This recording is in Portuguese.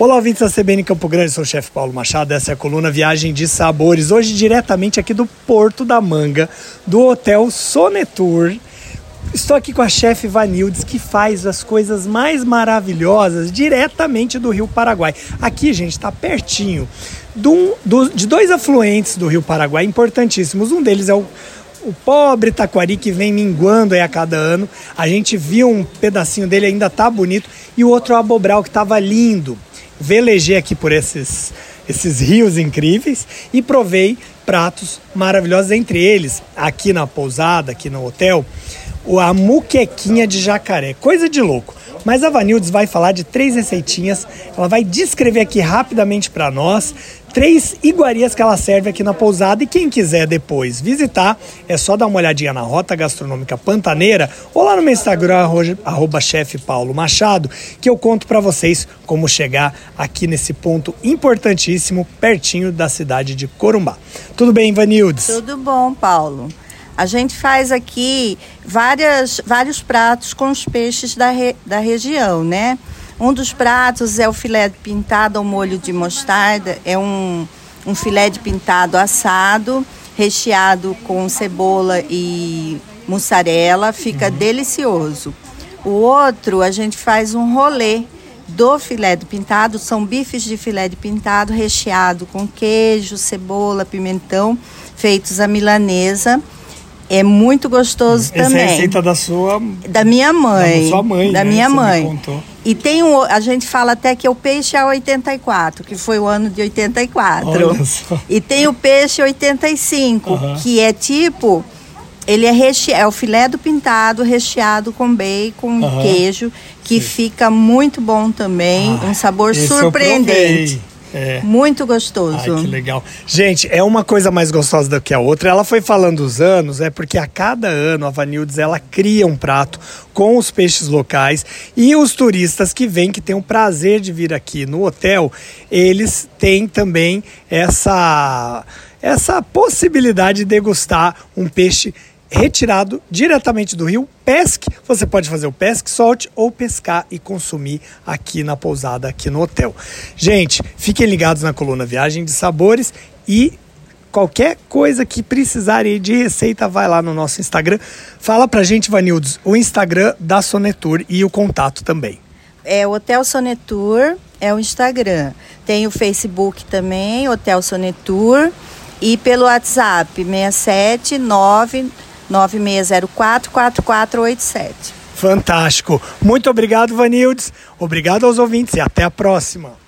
Olá, ouvintes da CBN Campo Grande, sou o chefe Paulo Machado, essa é a coluna Viagem de Sabores. Hoje, diretamente aqui do Porto da Manga, do Hotel Sonetour. Estou aqui com a chefe Vanildes, que faz as coisas mais maravilhosas diretamente do Rio Paraguai. Aqui, gente, está pertinho de dois afluentes do Rio Paraguai importantíssimos. Um deles é o o pobre taquari que vem minguando aí a cada ano. A gente viu um pedacinho dele ainda tá bonito e o outro é o abobral que estava lindo velejei aqui por esses, esses rios incríveis e provei pratos maravilhosos, entre eles, aqui na pousada, aqui no hotel, a muquequinha de jacaré. Coisa de louco. Mas a Vanildes vai falar de três receitinhas, ela vai descrever aqui rapidamente para nós três iguarias que ela serve aqui na pousada e quem quiser depois visitar é só dar uma olhadinha na Rota Gastronômica Pantaneira ou lá no meu Instagram arroba chefe Paulo Machado que eu conto para vocês como chegar aqui nesse ponto importantíssimo pertinho da cidade de Corumbá. Tudo bem, Vanildes? Tudo bom, Paulo. A gente faz aqui várias, vários pratos com os peixes da, re, da região, né? Um dos pratos é o filé pintado ao molho de mostarda. É um, um filé de pintado assado, recheado com cebola e mussarela. Fica uhum. delicioso. O outro, a gente faz um rolê do filé de pintado. São bifes de filé de pintado recheado com queijo, cebola, pimentão, feitos à milanesa é muito gostoso Essa também. Essa é a receita da sua... Da minha mãe. Da sua mãe, Da né? minha Você mãe. E tem um, a gente fala até que é o peixe é 84, que foi o ano de 84. Olha só. E tem o peixe 85, Uhum. que é tipo... Ele é, reche... é o filé do pintado recheado com bacon Uhum. queijo, que Sim. fica muito bom também. Ah, um sabor surpreendente. É. Muito gostoso. Ai, que legal. Gente, é uma coisa mais gostosa do que a outra. Ela foi falando os anos, é porque a cada ano a Vanildes ela cria um prato com os peixes locais e os turistas que vêm, que têm o prazer de vir aqui no hotel, eles têm também essa, essa possibilidade de degustar um peixe retirado diretamente do rio, pesque. Você pode fazer o pesque, solte ou pescar e consumir aqui na pousada, aqui no hotel. Gente, fiquem ligados na coluna Viagem de Sabores e qualquer coisa que precisarem de receita, vai lá no nosso Instagram. Fala pra gente, Vanildes, o Instagram da Sonetur e o contato também. É o Hotel Sonetur, é o Instagram. Tem o Facebook também, Hotel Sonetur. E pelo WhatsApp, 679 9604 4487. Fantástico. Muito obrigado, Vanildes. Obrigado aos ouvintes e até a próxima.